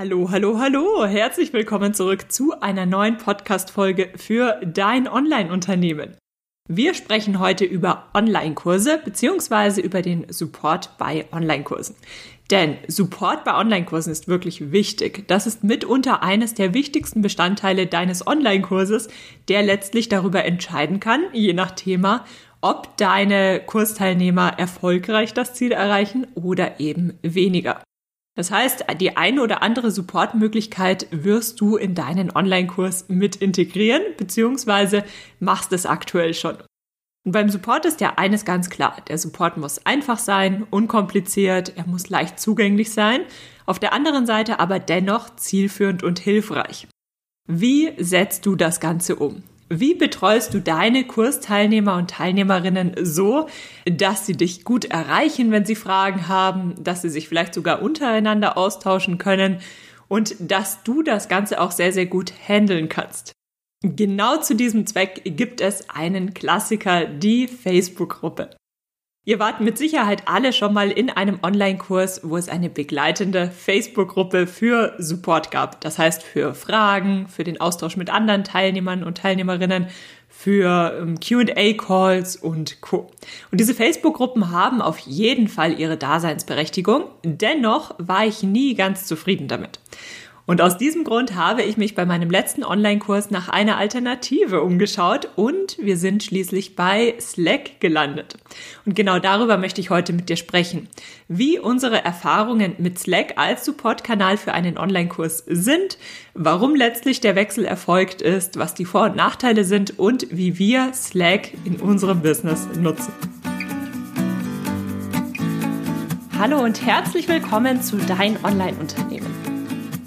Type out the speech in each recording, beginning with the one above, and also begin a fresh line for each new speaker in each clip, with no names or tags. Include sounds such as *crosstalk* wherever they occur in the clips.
Hallo, hallo, hallo. Herzlich willkommen zurück zu einer neuen Podcast-Folge für dein Online-Unternehmen. Wir sprechen heute über Online-Kurse beziehungsweise über den Support bei Online-Kursen. Denn Support bei Online-Kursen ist wirklich wichtig. Das ist mitunter eines der wichtigsten Bestandteile deines Online-Kurses, der letztlich darüber entscheiden kann, je nach Thema, ob deine Kursteilnehmer erfolgreich das Ziel erreichen oder eben weniger. Das heißt, die eine oder andere Supportmöglichkeit wirst du in deinen Online-Kurs mit integrieren, beziehungsweise machst es aktuell schon. Und beim Support ist ja eines ganz klar. Der Support muss einfach sein, unkompliziert, er muss leicht zugänglich sein, auf der anderen Seite aber dennoch zielführend und hilfreich. Wie setzt du das Ganze um? Wie betreust du deine Kursteilnehmer und Teilnehmerinnen so, dass sie dich gut erreichen, wenn sie Fragen haben, dass sie sich vielleicht sogar untereinander austauschen können und dass du das Ganze auch sehr, sehr gut handeln kannst? Genau zu diesem Zweck gibt es einen Klassiker, die Facebook-Gruppe. Ihr wart mit Sicherheit alle schon mal in einem Online-Kurs, wo es eine begleitende Facebook-Gruppe für Support gab. Das heißt für Fragen, für den Austausch mit anderen Teilnehmern und Teilnehmerinnen, für ähm, QA-Calls und Co. Und diese Facebook-Gruppen haben auf jeden Fall ihre Daseinsberechtigung. Dennoch war ich nie ganz zufrieden damit. Und aus diesem Grund habe ich mich bei meinem letzten Online-Kurs nach einer Alternative umgeschaut und wir sind schließlich bei Slack gelandet. Und genau darüber möchte ich heute mit dir sprechen. Wie unsere Erfahrungen mit Slack als Supportkanal für einen Online-Kurs sind, warum letztlich der Wechsel erfolgt ist, was die Vor- und Nachteile sind und wie wir Slack in unserem Business nutzen. Hallo und herzlich willkommen zu Dein Online-Unternehmen.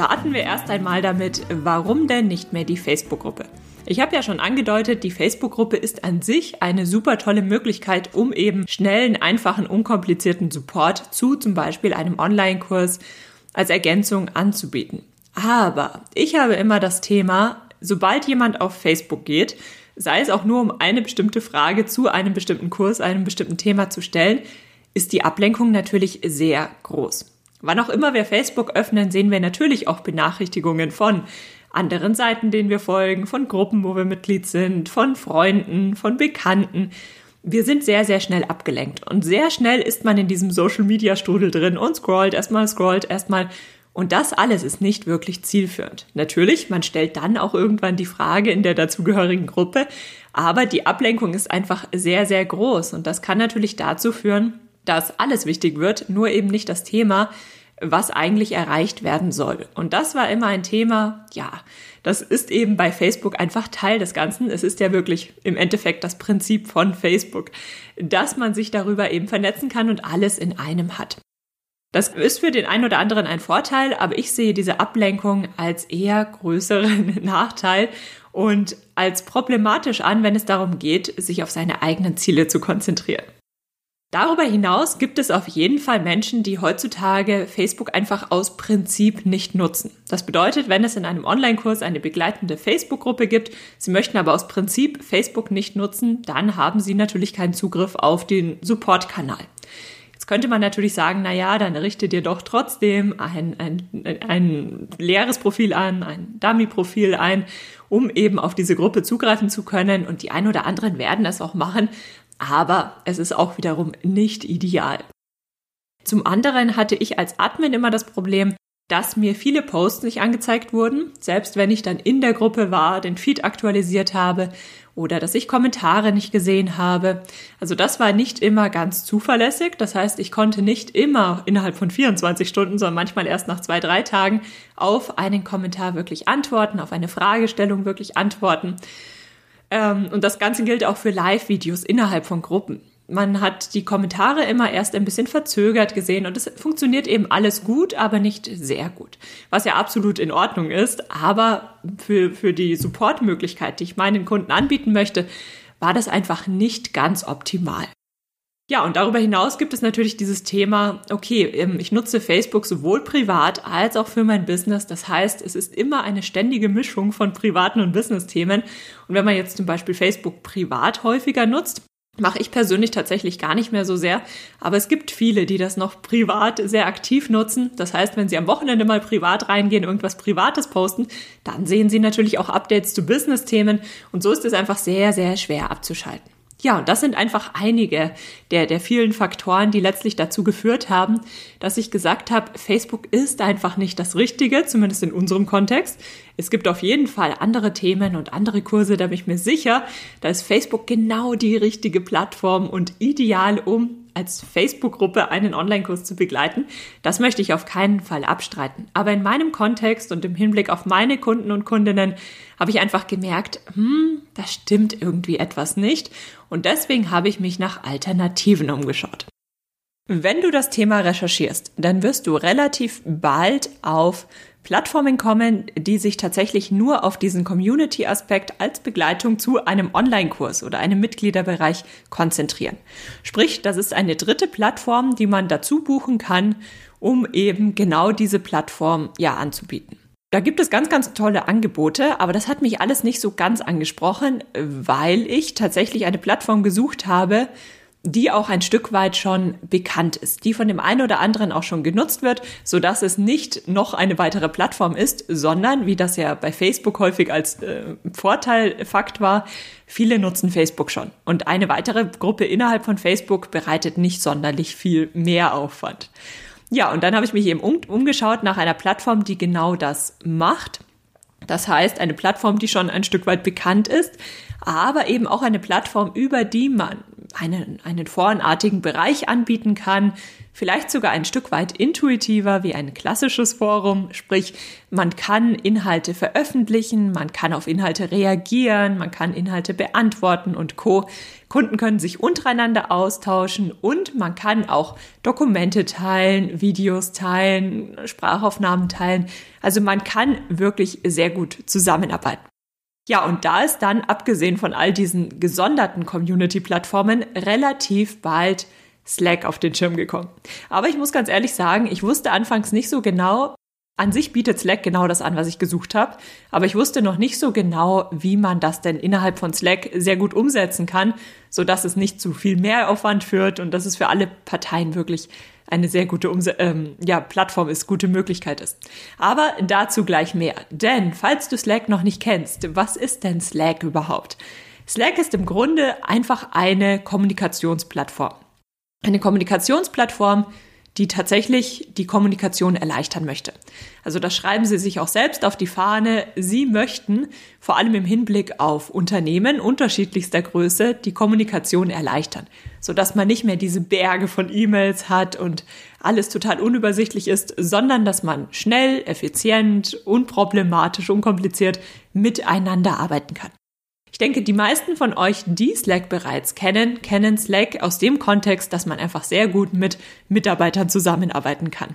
Starten wir erst einmal damit, warum denn nicht mehr die Facebook-Gruppe? Ich habe ja schon angedeutet, die Facebook-Gruppe ist an sich eine super tolle Möglichkeit, um eben schnellen, einfachen, unkomplizierten Support zu zum Beispiel einem Online-Kurs als Ergänzung anzubieten. Aber ich habe immer das Thema, sobald jemand auf Facebook geht, sei es auch nur um eine bestimmte Frage zu einem bestimmten Kurs, einem bestimmten Thema zu stellen, ist die Ablenkung natürlich sehr groß. Wann auch immer wir Facebook öffnen, sehen wir natürlich auch Benachrichtigungen von anderen Seiten, denen wir folgen, von Gruppen, wo wir Mitglied sind, von Freunden, von Bekannten. Wir sind sehr, sehr schnell abgelenkt und sehr schnell ist man in diesem Social Media Strudel drin und scrollt erstmal, scrollt erstmal. Und das alles ist nicht wirklich zielführend. Natürlich, man stellt dann auch irgendwann die Frage in der dazugehörigen Gruppe, aber die Ablenkung ist einfach sehr, sehr groß und das kann natürlich dazu führen, dass alles wichtig wird, nur eben nicht das Thema, was eigentlich erreicht werden soll. Und das war immer ein Thema, ja, das ist eben bei Facebook einfach Teil des Ganzen. Es ist ja wirklich im Endeffekt das Prinzip von Facebook, dass man sich darüber eben vernetzen kann und alles in einem hat. Das ist für den einen oder anderen ein Vorteil, aber ich sehe diese Ablenkung als eher größeren *laughs* Nachteil und als problematisch an, wenn es darum geht, sich auf seine eigenen Ziele zu konzentrieren. Darüber hinaus gibt es auf jeden Fall Menschen, die heutzutage Facebook einfach aus Prinzip nicht nutzen. Das bedeutet, wenn es in einem Online-Kurs eine begleitende Facebook-Gruppe gibt, Sie möchten aber aus Prinzip Facebook nicht nutzen, dann haben Sie natürlich keinen Zugriff auf den Support-Kanal. Jetzt könnte man natürlich sagen, na ja, dann richte dir doch trotzdem ein, ein, ein leeres Profil an, ein Dummy-Profil ein, um eben auf diese Gruppe zugreifen zu können. Und die ein oder anderen werden das auch machen aber es ist auch wiederum nicht ideal. Zum anderen hatte ich als Admin immer das Problem, dass mir viele Posts nicht angezeigt wurden, selbst wenn ich dann in der Gruppe war, den Feed aktualisiert habe oder dass ich Kommentare nicht gesehen habe. Also das war nicht immer ganz zuverlässig. Das heißt, ich konnte nicht immer innerhalb von 24 Stunden, sondern manchmal erst nach zwei, drei Tagen auf einen Kommentar wirklich antworten, auf eine Fragestellung wirklich antworten. Ähm, und das Ganze gilt auch für Live-Videos innerhalb von Gruppen. man hat die Kommentare immer erst ein bisschen verzögert gesehen und es funktioniert eben alles gut, aber nicht sehr gut. Was ja absolut in Ordnung ist, aber für, für die Supportmöglichkeit, die ich meinen Kunden anbieten möchte, war das einfach nicht ganz optimal. Ja, und darüber hinaus gibt es natürlich dieses Thema, okay, ähm, ich nutze Facebook sowohl privat als auch für mein Business. Das heißt, es ist immer eine ständige Mischung von privaten und Business-Themen. Und wenn man jetzt zum Beispiel Facebook privat häufiger nutzt, mache ich persönlich tatsächlich gar nicht mehr so sehr. Aber es gibt viele, die das noch privat sehr aktiv nutzen. Das heißt, wenn sie am Wochenende mal privat reingehen, irgendwas Privates posten, dann sehen sie natürlich auch Updates zu Business-Themen. Und so ist es einfach sehr, sehr schwer abzuschalten. Ja, und das sind einfach einige der, der vielen Faktoren, die letztlich dazu geführt haben, dass ich gesagt habe, Facebook ist einfach nicht das Richtige, zumindest in unserem Kontext. Es gibt auf jeden Fall andere Themen und andere Kurse, da bin ich mir sicher, da ist Facebook genau die richtige Plattform und ideal, um als Facebook-Gruppe einen Online-Kurs zu begleiten. Das möchte ich auf keinen Fall abstreiten. Aber in meinem Kontext und im Hinblick auf meine Kunden und Kundinnen habe ich einfach gemerkt, hm, da stimmt irgendwie etwas nicht. Und deswegen habe ich mich nach Alternativen umgeschaut. Wenn du das Thema recherchierst, dann wirst du relativ bald auf Plattformen kommen, die sich tatsächlich nur auf diesen Community-Aspekt als Begleitung zu einem Online-Kurs oder einem Mitgliederbereich konzentrieren. Sprich, das ist eine dritte Plattform, die man dazu buchen kann, um eben genau diese Plattform ja anzubieten. Da gibt es ganz, ganz tolle Angebote, aber das hat mich alles nicht so ganz angesprochen, weil ich tatsächlich eine Plattform gesucht habe, die auch ein Stück weit schon bekannt ist, die von dem einen oder anderen auch schon genutzt wird, so dass es nicht noch eine weitere Plattform ist, sondern wie das ja bei Facebook häufig als äh, Vorteil war, viele nutzen Facebook schon und eine weitere Gruppe innerhalb von Facebook bereitet nicht sonderlich viel mehr Aufwand. Ja, und dann habe ich mich eben um, umgeschaut nach einer Plattform, die genau das macht. Das heißt, eine Plattform, die schon ein Stück weit bekannt ist, aber eben auch eine Plattform, über die man einen, einen forenartigen Bereich anbieten kann, vielleicht sogar ein Stück weit intuitiver wie ein klassisches Forum, sprich man kann Inhalte veröffentlichen, man kann auf Inhalte reagieren, man kann Inhalte beantworten und co. Kunden können sich untereinander austauschen und man kann auch Dokumente teilen, Videos teilen, Sprachaufnahmen teilen. Also man kann wirklich sehr gut zusammenarbeiten. Ja, und da ist dann, abgesehen von all diesen gesonderten Community-Plattformen, relativ bald Slack auf den Schirm gekommen. Aber ich muss ganz ehrlich sagen, ich wusste anfangs nicht so genau, an sich bietet Slack genau das an, was ich gesucht habe, aber ich wusste noch nicht so genau, wie man das denn innerhalb von Slack sehr gut umsetzen kann, so dass es nicht zu viel Mehraufwand führt und dass es für alle Parteien wirklich eine sehr gute Umse ähm, ja, Plattform ist, gute Möglichkeit ist. Aber dazu gleich mehr. Denn falls du Slack noch nicht kennst, was ist denn Slack überhaupt? Slack ist im Grunde einfach eine Kommunikationsplattform. Eine Kommunikationsplattform, die tatsächlich die Kommunikation erleichtern möchte. Also das schreiben Sie sich auch selbst auf die Fahne. Sie möchten vor allem im Hinblick auf Unternehmen unterschiedlichster Größe die Kommunikation erleichtern, sodass man nicht mehr diese Berge von E-Mails hat und alles total unübersichtlich ist, sondern dass man schnell, effizient, unproblematisch, unkompliziert miteinander arbeiten kann. Ich denke, die meisten von euch, die Slack bereits kennen, kennen Slack aus dem Kontext, dass man einfach sehr gut mit Mitarbeitern zusammenarbeiten kann.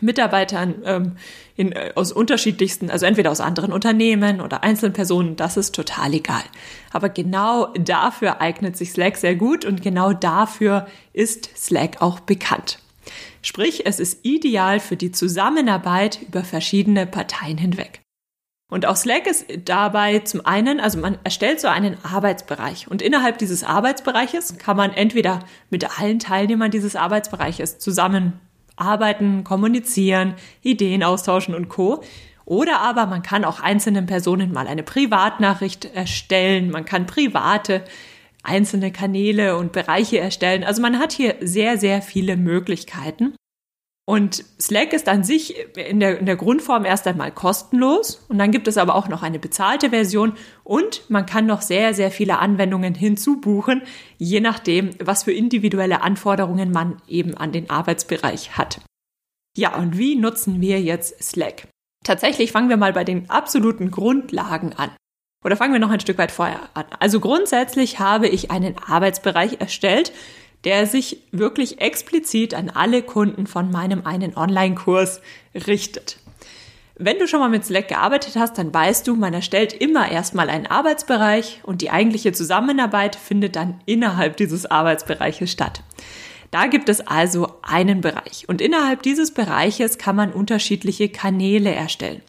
Mitarbeitern ähm, in, äh, aus unterschiedlichsten, also entweder aus anderen Unternehmen oder einzelnen Personen, das ist total egal. Aber genau dafür eignet sich Slack sehr gut und genau dafür ist Slack auch bekannt. Sprich, es ist ideal für die Zusammenarbeit über verschiedene Parteien hinweg. Und auch Slack ist dabei zum einen, also man erstellt so einen Arbeitsbereich und innerhalb dieses Arbeitsbereiches kann man entweder mit allen Teilnehmern dieses Arbeitsbereiches zusammenarbeiten, kommunizieren, Ideen austauschen und co. Oder aber man kann auch einzelnen Personen mal eine Privatnachricht erstellen, man kann private einzelne Kanäle und Bereiche erstellen. Also man hat hier sehr, sehr viele Möglichkeiten. Und Slack ist an sich in der, in der Grundform erst einmal kostenlos und dann gibt es aber auch noch eine bezahlte Version und man kann noch sehr, sehr viele Anwendungen hinzubuchen, je nachdem, was für individuelle Anforderungen man eben an den Arbeitsbereich hat. Ja, und wie nutzen wir jetzt Slack? Tatsächlich fangen wir mal bei den absoluten Grundlagen an. Oder fangen wir noch ein Stück weit vorher an. Also grundsätzlich habe ich einen Arbeitsbereich erstellt, der sich wirklich explizit an alle Kunden von meinem einen Online-Kurs richtet. Wenn du schon mal mit Slack gearbeitet hast, dann weißt du, man erstellt immer erstmal einen Arbeitsbereich und die eigentliche Zusammenarbeit findet dann innerhalb dieses Arbeitsbereiches statt. Da gibt es also einen Bereich und innerhalb dieses Bereiches kann man unterschiedliche Kanäle erstellen.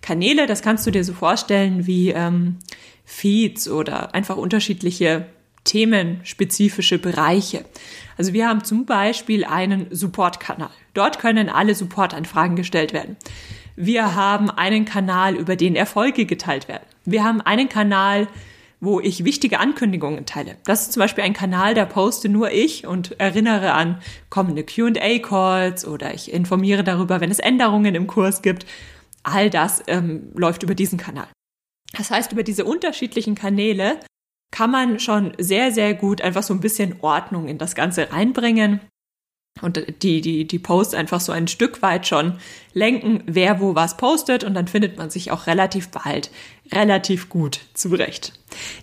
Kanäle, das kannst du dir so vorstellen wie ähm, Feeds oder einfach unterschiedliche themenspezifische Bereiche. Also wir haben zum Beispiel einen Support-Kanal. Dort können alle Support-Anfragen gestellt werden. Wir haben einen Kanal, über den Erfolge geteilt werden. Wir haben einen Kanal, wo ich wichtige Ankündigungen teile. Das ist zum Beispiel ein Kanal, da poste nur ich und erinnere an kommende QA-Calls oder ich informiere darüber, wenn es Änderungen im Kurs gibt. All das ähm, läuft über diesen Kanal. Das heißt, über diese unterschiedlichen Kanäle kann man schon sehr, sehr gut einfach so ein bisschen Ordnung in das Ganze reinbringen und die, die, die Posts einfach so ein Stück weit schon lenken, wer wo was postet und dann findet man sich auch relativ bald relativ gut zurecht.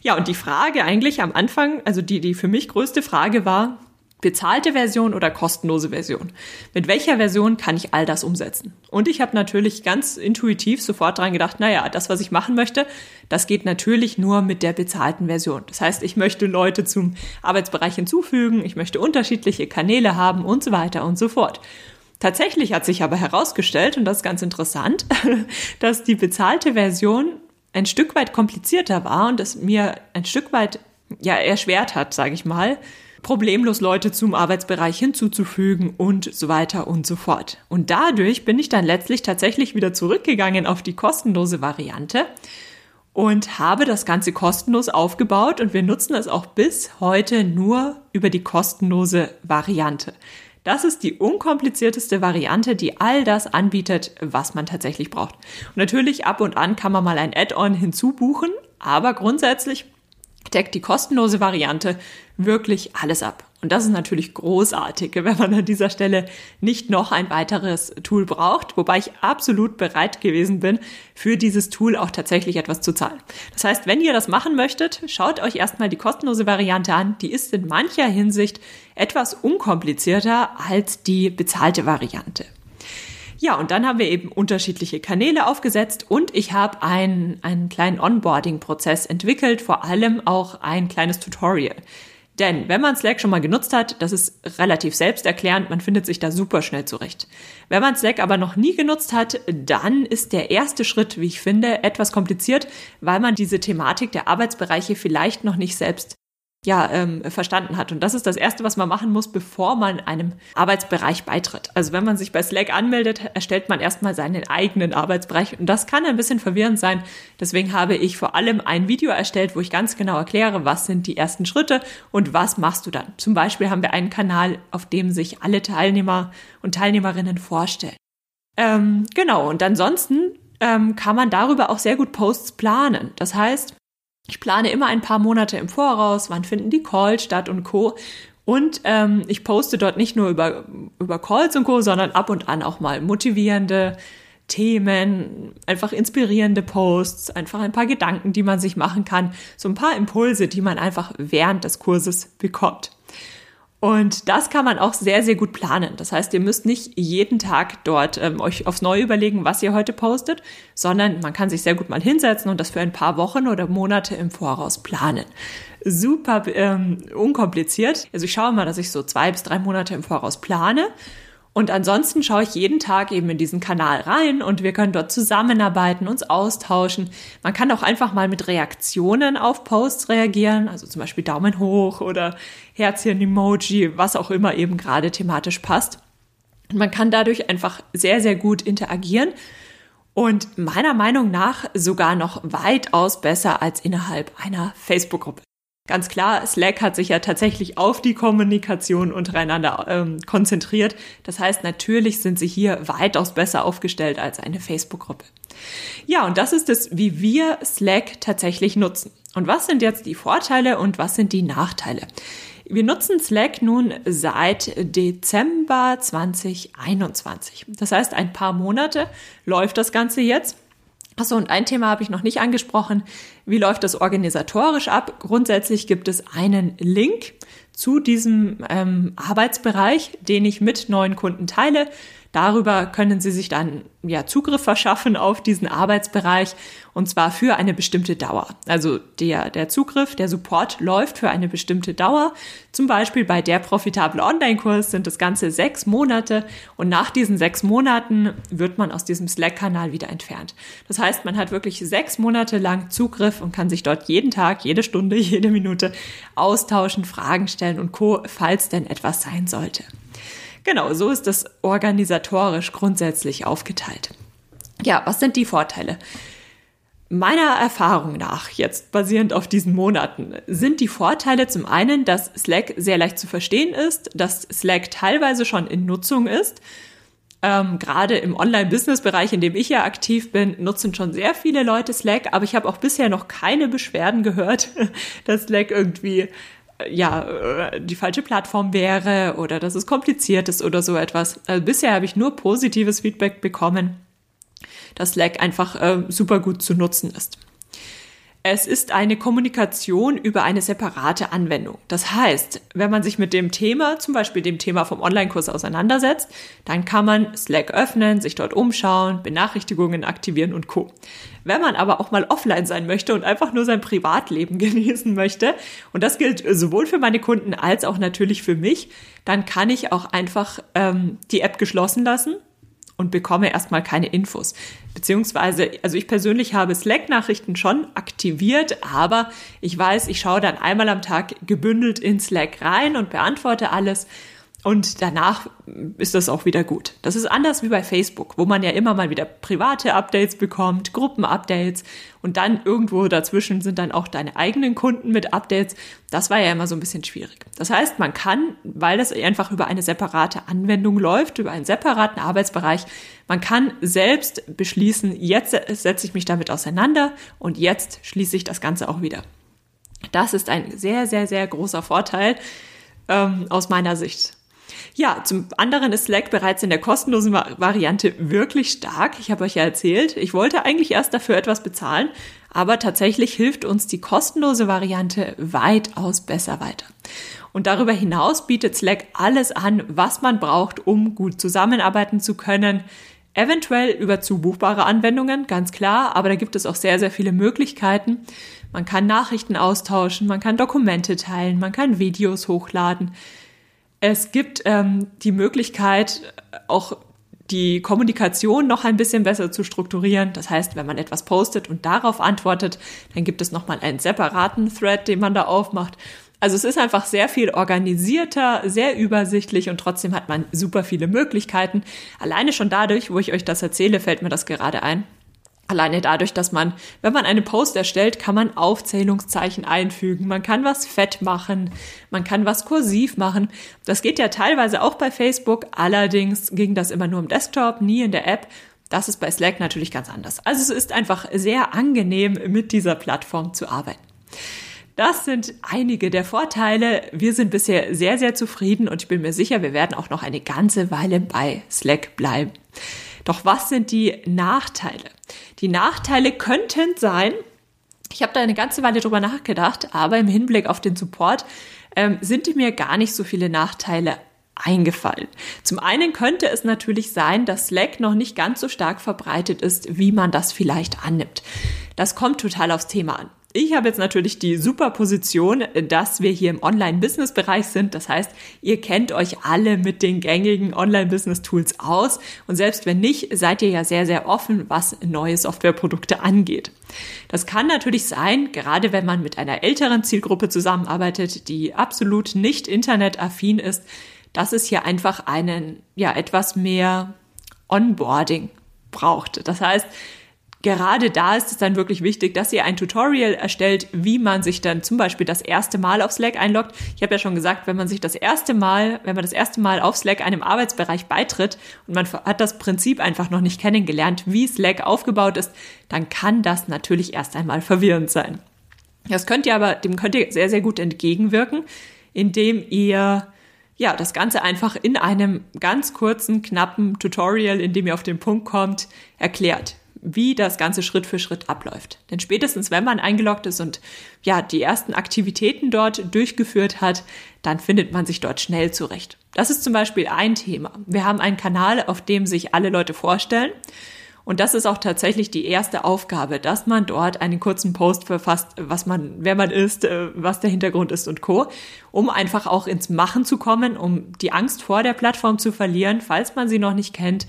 Ja, und die Frage eigentlich am Anfang, also die, die für mich größte Frage war, bezahlte Version oder kostenlose Version. Mit welcher Version kann ich all das umsetzen? Und ich habe natürlich ganz intuitiv sofort dran gedacht, naja, das, was ich machen möchte, das geht natürlich nur mit der bezahlten Version. Das heißt, ich möchte Leute zum Arbeitsbereich hinzufügen, ich möchte unterschiedliche Kanäle haben und so weiter und so fort. Tatsächlich hat sich aber herausgestellt, und das ist ganz interessant, *laughs* dass die bezahlte Version ein Stück weit komplizierter war und es mir ein Stück weit ja erschwert hat, sage ich mal, problemlos Leute zum Arbeitsbereich hinzuzufügen und so weiter und so fort. Und dadurch bin ich dann letztlich tatsächlich wieder zurückgegangen auf die kostenlose Variante und habe das Ganze kostenlos aufgebaut und wir nutzen es auch bis heute nur über die kostenlose Variante. Das ist die unkomplizierteste Variante, die all das anbietet, was man tatsächlich braucht. Und natürlich ab und an kann man mal ein Add-on hinzubuchen, aber grundsätzlich deckt die kostenlose Variante wirklich alles ab. Und das ist natürlich großartig, wenn man an dieser Stelle nicht noch ein weiteres Tool braucht, wobei ich absolut bereit gewesen bin, für dieses Tool auch tatsächlich etwas zu zahlen. Das heißt, wenn ihr das machen möchtet, schaut euch erstmal die kostenlose Variante an. Die ist in mancher Hinsicht etwas unkomplizierter als die bezahlte Variante. Ja, und dann haben wir eben unterschiedliche Kanäle aufgesetzt und ich habe einen, einen kleinen Onboarding-Prozess entwickelt, vor allem auch ein kleines Tutorial. Denn wenn man Slack schon mal genutzt hat, das ist relativ selbsterklärend, man findet sich da super schnell zurecht. Wenn man Slack aber noch nie genutzt hat, dann ist der erste Schritt, wie ich finde, etwas kompliziert, weil man diese Thematik der Arbeitsbereiche vielleicht noch nicht selbst ja, ähm, verstanden hat. Und das ist das Erste, was man machen muss, bevor man einem Arbeitsbereich beitritt. Also wenn man sich bei Slack anmeldet, erstellt man erstmal seinen eigenen Arbeitsbereich. Und das kann ein bisschen verwirrend sein. Deswegen habe ich vor allem ein Video erstellt, wo ich ganz genau erkläre, was sind die ersten Schritte und was machst du dann. Zum Beispiel haben wir einen Kanal, auf dem sich alle Teilnehmer und Teilnehmerinnen vorstellen. Ähm, genau, und ansonsten ähm, kann man darüber auch sehr gut Posts planen. Das heißt, ich plane immer ein paar Monate im Voraus, wann finden die Calls statt und Co. Und ähm, ich poste dort nicht nur über, über Calls und Co., sondern ab und an auch mal motivierende Themen, einfach inspirierende Posts, einfach ein paar Gedanken, die man sich machen kann, so ein paar Impulse, die man einfach während des Kurses bekommt. Und das kann man auch sehr, sehr gut planen. Das heißt, ihr müsst nicht jeden Tag dort ähm, euch aufs Neue überlegen, was ihr heute postet, sondern man kann sich sehr gut mal hinsetzen und das für ein paar Wochen oder Monate im Voraus planen. Super ähm, unkompliziert. Also ich schaue mal, dass ich so zwei bis drei Monate im Voraus plane und ansonsten schaue ich jeden Tag eben in diesen Kanal rein und wir können dort zusammenarbeiten, uns austauschen. Man kann auch einfach mal mit Reaktionen auf Posts reagieren, also zum Beispiel Daumen hoch oder Herzchen-Emoji, was auch immer eben gerade thematisch passt. Und man kann dadurch einfach sehr, sehr gut interagieren und meiner Meinung nach sogar noch weitaus besser als innerhalb einer Facebook-Gruppe. Ganz klar, Slack hat sich ja tatsächlich auf die Kommunikation untereinander ähm, konzentriert. Das heißt, natürlich sind sie hier weitaus besser aufgestellt als eine Facebook-Gruppe. Ja, und das ist es, wie wir Slack tatsächlich nutzen. Und was sind jetzt die Vorteile und was sind die Nachteile? Wir nutzen Slack nun seit Dezember 2021. Das heißt, ein paar Monate läuft das Ganze jetzt. Achso, und ein Thema habe ich noch nicht angesprochen. Wie läuft das organisatorisch ab? Grundsätzlich gibt es einen Link zu diesem ähm, Arbeitsbereich, den ich mit neuen Kunden teile. Darüber können Sie sich dann ja Zugriff verschaffen auf diesen Arbeitsbereich und zwar für eine bestimmte Dauer. Also der, der Zugriff, der Support läuft für eine bestimmte Dauer. Zum Beispiel bei der profitable Online-Kurs sind das Ganze sechs Monate und nach diesen sechs Monaten wird man aus diesem Slack-Kanal wieder entfernt. Das heißt, man hat wirklich sechs Monate lang Zugriff und kann sich dort jeden Tag, jede Stunde, *laughs* jede Minute austauschen, Fragen stellen und Co., falls denn etwas sein sollte. Genau, so ist das organisatorisch grundsätzlich aufgeteilt. Ja, was sind die Vorteile? Meiner Erfahrung nach, jetzt basierend auf diesen Monaten, sind die Vorteile zum einen, dass Slack sehr leicht zu verstehen ist, dass Slack teilweise schon in Nutzung ist. Ähm, Gerade im Online-Business-Bereich, in dem ich ja aktiv bin, nutzen schon sehr viele Leute Slack, aber ich habe auch bisher noch keine Beschwerden gehört, *laughs* dass Slack irgendwie ja, äh, die falsche Plattform wäre oder dass es kompliziert ist oder so etwas. Also bisher habe ich nur positives Feedback bekommen, dass Slack einfach äh, super gut zu nutzen ist. Es ist eine Kommunikation über eine separate Anwendung. Das heißt, wenn man sich mit dem Thema, zum Beispiel dem Thema vom Online-Kurs auseinandersetzt, dann kann man Slack öffnen, sich dort umschauen, Benachrichtigungen aktivieren und Co. Wenn man aber auch mal offline sein möchte und einfach nur sein Privatleben *laughs* genießen möchte, und das gilt sowohl für meine Kunden als auch natürlich für mich, dann kann ich auch einfach ähm, die App geschlossen lassen und bekomme erstmal keine Infos. Beziehungsweise, also ich persönlich habe Slack-Nachrichten schon aktiviert, aber ich weiß, ich schaue dann einmal am Tag gebündelt in Slack rein und beantworte alles. Und danach ist das auch wieder gut. Das ist anders wie bei Facebook, wo man ja immer mal wieder private Updates bekommt, Gruppenupdates und dann irgendwo dazwischen sind dann auch deine eigenen Kunden mit Updates. Das war ja immer so ein bisschen schwierig. Das heißt, man kann, weil das einfach über eine separate Anwendung läuft, über einen separaten Arbeitsbereich, man kann selbst beschließen, jetzt setze ich mich damit auseinander und jetzt schließe ich das Ganze auch wieder. Das ist ein sehr, sehr, sehr großer Vorteil ähm, aus meiner Sicht. Ja, zum anderen ist Slack bereits in der kostenlosen Variante wirklich stark. Ich habe euch ja erzählt, ich wollte eigentlich erst dafür etwas bezahlen, aber tatsächlich hilft uns die kostenlose Variante weitaus besser weiter. Und darüber hinaus bietet Slack alles an, was man braucht, um gut zusammenarbeiten zu können. Eventuell über zubuchbare Anwendungen, ganz klar, aber da gibt es auch sehr, sehr viele Möglichkeiten. Man kann Nachrichten austauschen, man kann Dokumente teilen, man kann Videos hochladen. Es gibt ähm, die Möglichkeit, auch die Kommunikation noch ein bisschen besser zu strukturieren. Das heißt, wenn man etwas postet und darauf antwortet, dann gibt es nochmal einen separaten Thread, den man da aufmacht. Also es ist einfach sehr viel organisierter, sehr übersichtlich und trotzdem hat man super viele Möglichkeiten. Alleine schon dadurch, wo ich euch das erzähle, fällt mir das gerade ein. Alleine dadurch, dass man, wenn man eine Post erstellt, kann man Aufzählungszeichen einfügen. Man kann was fett machen. Man kann was kursiv machen. Das geht ja teilweise auch bei Facebook. Allerdings ging das immer nur im Desktop, nie in der App. Das ist bei Slack natürlich ganz anders. Also es ist einfach sehr angenehm, mit dieser Plattform zu arbeiten. Das sind einige der Vorteile. Wir sind bisher sehr, sehr zufrieden und ich bin mir sicher, wir werden auch noch eine ganze Weile bei Slack bleiben. Doch was sind die Nachteile? Die Nachteile könnten sein, ich habe da eine ganze Weile drüber nachgedacht, aber im Hinblick auf den Support ähm, sind mir gar nicht so viele Nachteile eingefallen. Zum einen könnte es natürlich sein, dass Slack noch nicht ganz so stark verbreitet ist, wie man das vielleicht annimmt. Das kommt total aufs Thema an. Ich habe jetzt natürlich die super Position, dass wir hier im Online-Business-Bereich sind. Das heißt, ihr kennt euch alle mit den gängigen Online-Business-Tools aus. Und selbst wenn nicht, seid ihr ja sehr, sehr offen, was neue Softwareprodukte angeht. Das kann natürlich sein, gerade wenn man mit einer älteren Zielgruppe zusammenarbeitet, die absolut nicht internetaffin ist, dass es hier einfach einen, ja, etwas mehr Onboarding braucht. Das heißt, gerade da ist es dann wirklich wichtig, dass ihr ein Tutorial erstellt, wie man sich dann zum Beispiel das erste Mal auf Slack einloggt. Ich habe ja schon gesagt, wenn man sich das erste Mal, wenn man das erste Mal auf Slack einem Arbeitsbereich beitritt und man hat das Prinzip einfach noch nicht kennengelernt, wie Slack aufgebaut ist, dann kann das natürlich erst einmal verwirrend sein. Das könnt ihr aber, dem könnt ihr sehr, sehr gut entgegenwirken, indem ihr ja, das Ganze einfach in einem ganz kurzen, knappen Tutorial, in dem ihr auf den Punkt kommt, erklärt wie das Ganze Schritt für Schritt abläuft. Denn spätestens, wenn man eingeloggt ist und ja, die ersten Aktivitäten dort durchgeführt hat, dann findet man sich dort schnell zurecht. Das ist zum Beispiel ein Thema. Wir haben einen Kanal, auf dem sich alle Leute vorstellen. Und das ist auch tatsächlich die erste Aufgabe, dass man dort einen kurzen Post verfasst, was man, wer man ist, äh, was der Hintergrund ist und Co., um einfach auch ins Machen zu kommen, um die Angst vor der Plattform zu verlieren, falls man sie noch nicht kennt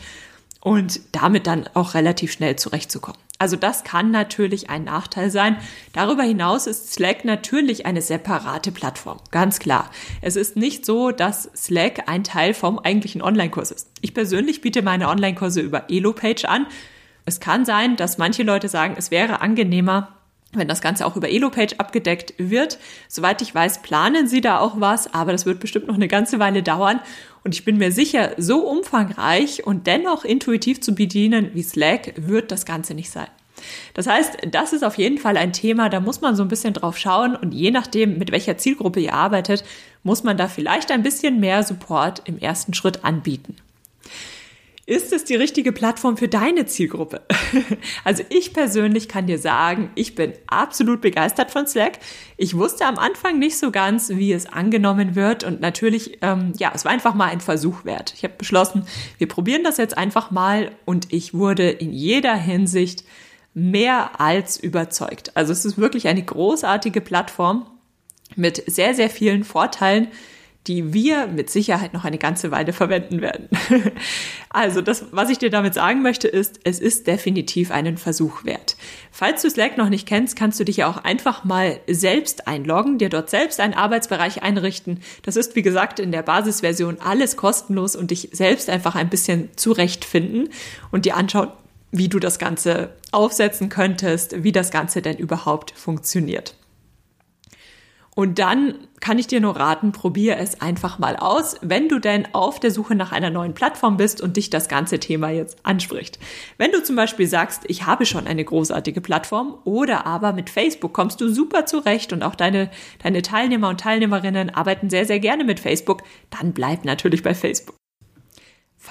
und damit dann auch relativ schnell zurechtzukommen. Also das kann natürlich ein Nachteil sein. Darüber hinaus ist Slack natürlich eine separate Plattform. Ganz klar. Es ist nicht so, dass Slack ein Teil vom eigentlichen Online-Kurs ist. Ich persönlich biete meine Online-Kurse über Elo-Page an. Es kann sein, dass manche Leute sagen, es wäre angenehmer, wenn das Ganze auch über Elo-Page abgedeckt wird. Soweit ich weiß, planen sie da auch was, aber das wird bestimmt noch eine ganze Weile dauern. Und ich bin mir sicher, so umfangreich und dennoch intuitiv zu bedienen wie Slack wird das Ganze nicht sein. Das heißt, das ist auf jeden Fall ein Thema, da muss man so ein bisschen drauf schauen und je nachdem, mit welcher Zielgruppe ihr arbeitet, muss man da vielleicht ein bisschen mehr Support im ersten Schritt anbieten. Ist es die richtige Plattform für deine Zielgruppe? *laughs* Also ich persönlich kann dir sagen, ich bin absolut begeistert von Slack. Ich wusste am Anfang nicht so ganz, wie es angenommen wird und natürlich, ähm, ja, es war einfach mal ein Versuch wert. Ich habe beschlossen, wir probieren das jetzt einfach mal und ich wurde in jeder Hinsicht mehr als überzeugt. Also es ist wirklich eine großartige Plattform mit sehr, sehr vielen Vorteilen, die wir mit Sicherheit noch eine ganze Weile verwenden werden. *laughs* also das, was ich dir damit sagen möchte, ist, es ist definitiv einen Versuch wert. Falls du Slack noch nicht kennst, kannst du dich ja auch einfach mal selbst einloggen, dir dort selbst einen Arbeitsbereich einrichten. Das ist, wie gesagt, in der Basisversion alles kostenlos und dich selbst einfach ein bisschen zurechtfinden und dir anschauen, wie du das Ganze aufsetzen könntest, wie das Ganze denn überhaupt funktioniert. Und dann kann ich dir nur raten, probier es einfach mal aus, wenn du denn auf der Suche nach einer neuen Plattform bist und dich das ganze Thema jetzt anspricht. Wenn du zum Beispiel sagst, ich habe schon eine großartige Plattform oder aber mit Facebook kommst du super zurecht und auch deine, deine Teilnehmer und Teilnehmerinnen arbeiten sehr, sehr gerne mit Facebook, dann bleib natürlich bei Facebook.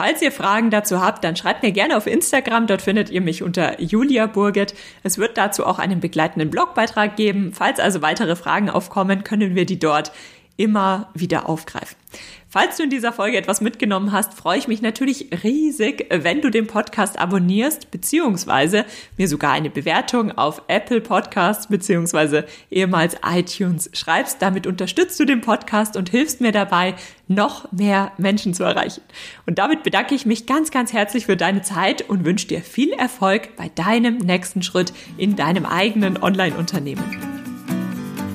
Falls ihr Fragen dazu habt, dann schreibt mir gerne auf Instagram. Dort findet ihr mich unter Julia Burget. Es wird dazu auch einen begleitenden Blogbeitrag geben. Falls also weitere Fragen aufkommen, können wir die dort immer wieder aufgreifen. Falls du in dieser Folge etwas mitgenommen hast, freue ich mich natürlich riesig, wenn du den Podcast abonnierst, beziehungsweise mir sogar eine Bewertung auf Apple Podcasts, beziehungsweise ehemals iTunes schreibst. Damit unterstützt du den Podcast und hilfst mir dabei, noch mehr Menschen zu erreichen. Und damit bedanke ich mich ganz, ganz herzlich für deine Zeit und wünsche dir viel Erfolg bei deinem nächsten Schritt in deinem eigenen Online-Unternehmen.